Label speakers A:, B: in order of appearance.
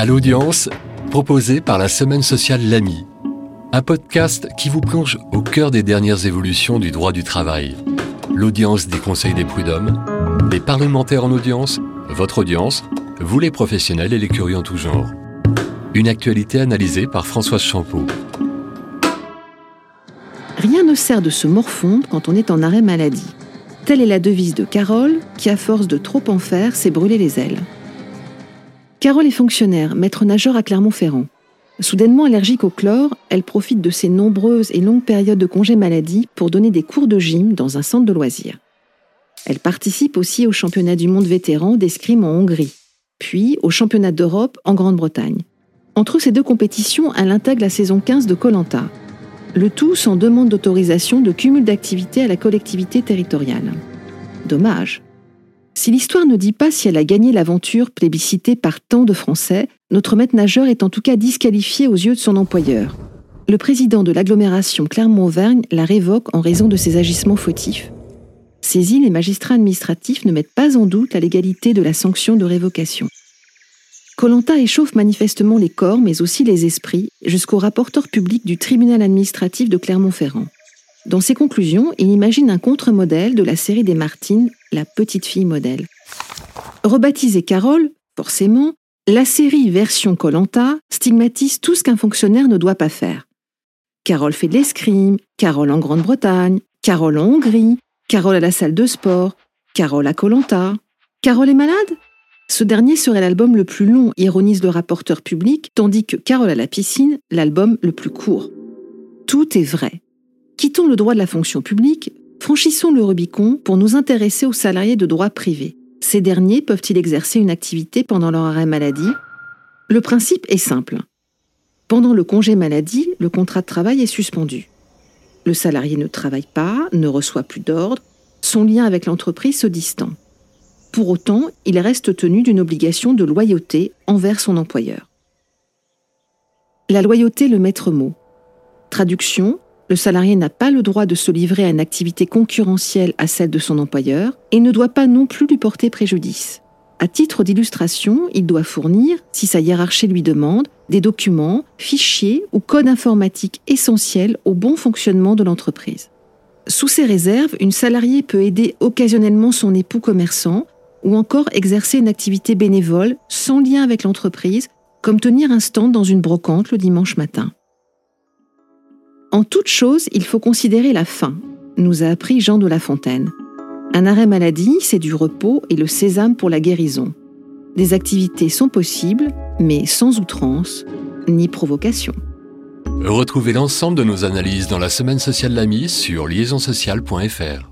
A: À l'audience, proposé par la Semaine sociale L'Ami, un podcast qui vous plonge au cœur des dernières évolutions du droit du travail. L'audience des conseils des prud'hommes, les parlementaires en audience, votre audience, vous les professionnels et les curieux en tout genre. Une actualité analysée par Françoise Champeau.
B: Rien ne sert de se morfondre quand on est en arrêt maladie. Telle est la devise de Carole, qui à force de trop en faire s'est brûlé les ailes. Carole est fonctionnaire, maître nageur à Clermont-Ferrand. Soudainement allergique au chlore, elle profite de ses nombreuses et longues périodes de congé maladie pour donner des cours de gym dans un centre de loisirs. Elle participe aussi au championnat du monde vétéran d'escrime en Hongrie, puis au championnat d'Europe en Grande-Bretagne. Entre ces deux compétitions, elle intègre la saison 15 de Colanta, le tout sans demande d'autorisation de cumul d'activités à la collectivité territoriale. Dommage. Si l'histoire ne dit pas si elle a gagné l'aventure plébiscitée par tant de Français, notre maître nageur est en tout cas disqualifié aux yeux de son employeur. Le président de l'agglomération Clermont-Auvergne la révoque en raison de ses agissements fautifs. Saisis, les magistrats administratifs ne mettent pas en doute la légalité de la sanction de révocation. Colanta échauffe manifestement les corps, mais aussi les esprits, jusqu'au rapporteur public du tribunal administratif de Clermont-Ferrand. Dans ses conclusions, il imagine un contre-modèle de la série des Martines, La petite fille modèle. Rebaptisée Carole, forcément, la série version Colanta stigmatise tout ce qu'un fonctionnaire ne doit pas faire. Carole fait de l'escrime, Carole en Grande-Bretagne, Carole en Hongrie, Carole à la salle de sport, Carole à Colanta. Carole est malade? Ce dernier serait l'album le plus long, ironise le rapporteur public, tandis que Carole à la piscine, l'album le plus court. Tout est vrai. Quittons le droit de la fonction publique, franchissons le Rubicon pour nous intéresser aux salariés de droit privé. Ces derniers peuvent-ils exercer une activité pendant leur arrêt maladie? Le principe est simple. Pendant le congé maladie, le contrat de travail est suspendu. Le salarié ne travaille pas, ne reçoit plus d'ordre, son lien avec l'entreprise se distend. Pour autant, il reste tenu d'une obligation de loyauté envers son employeur. La loyauté, le maître mot. Traduction, le salarié n'a pas le droit de se livrer à une activité concurrentielle à celle de son employeur et ne doit pas non plus lui porter préjudice. À titre d'illustration, il doit fournir, si sa hiérarchie lui demande, des documents, fichiers ou codes informatiques essentiels au bon fonctionnement de l'entreprise. Sous ces réserves, une salariée peut aider occasionnellement son époux commerçant ou encore exercer une activité bénévole sans lien avec l'entreprise, comme tenir un stand dans une brocante le dimanche matin. En toute chose, il faut considérer la fin, nous a appris Jean de La Fontaine. Un arrêt maladie, c'est du repos et le sésame pour la guérison. Des activités sont possibles, mais sans outrance ni provocation.
A: Retrouvez l'ensemble de nos analyses dans la semaine sociale L'Ami sur liaisonsociale.fr.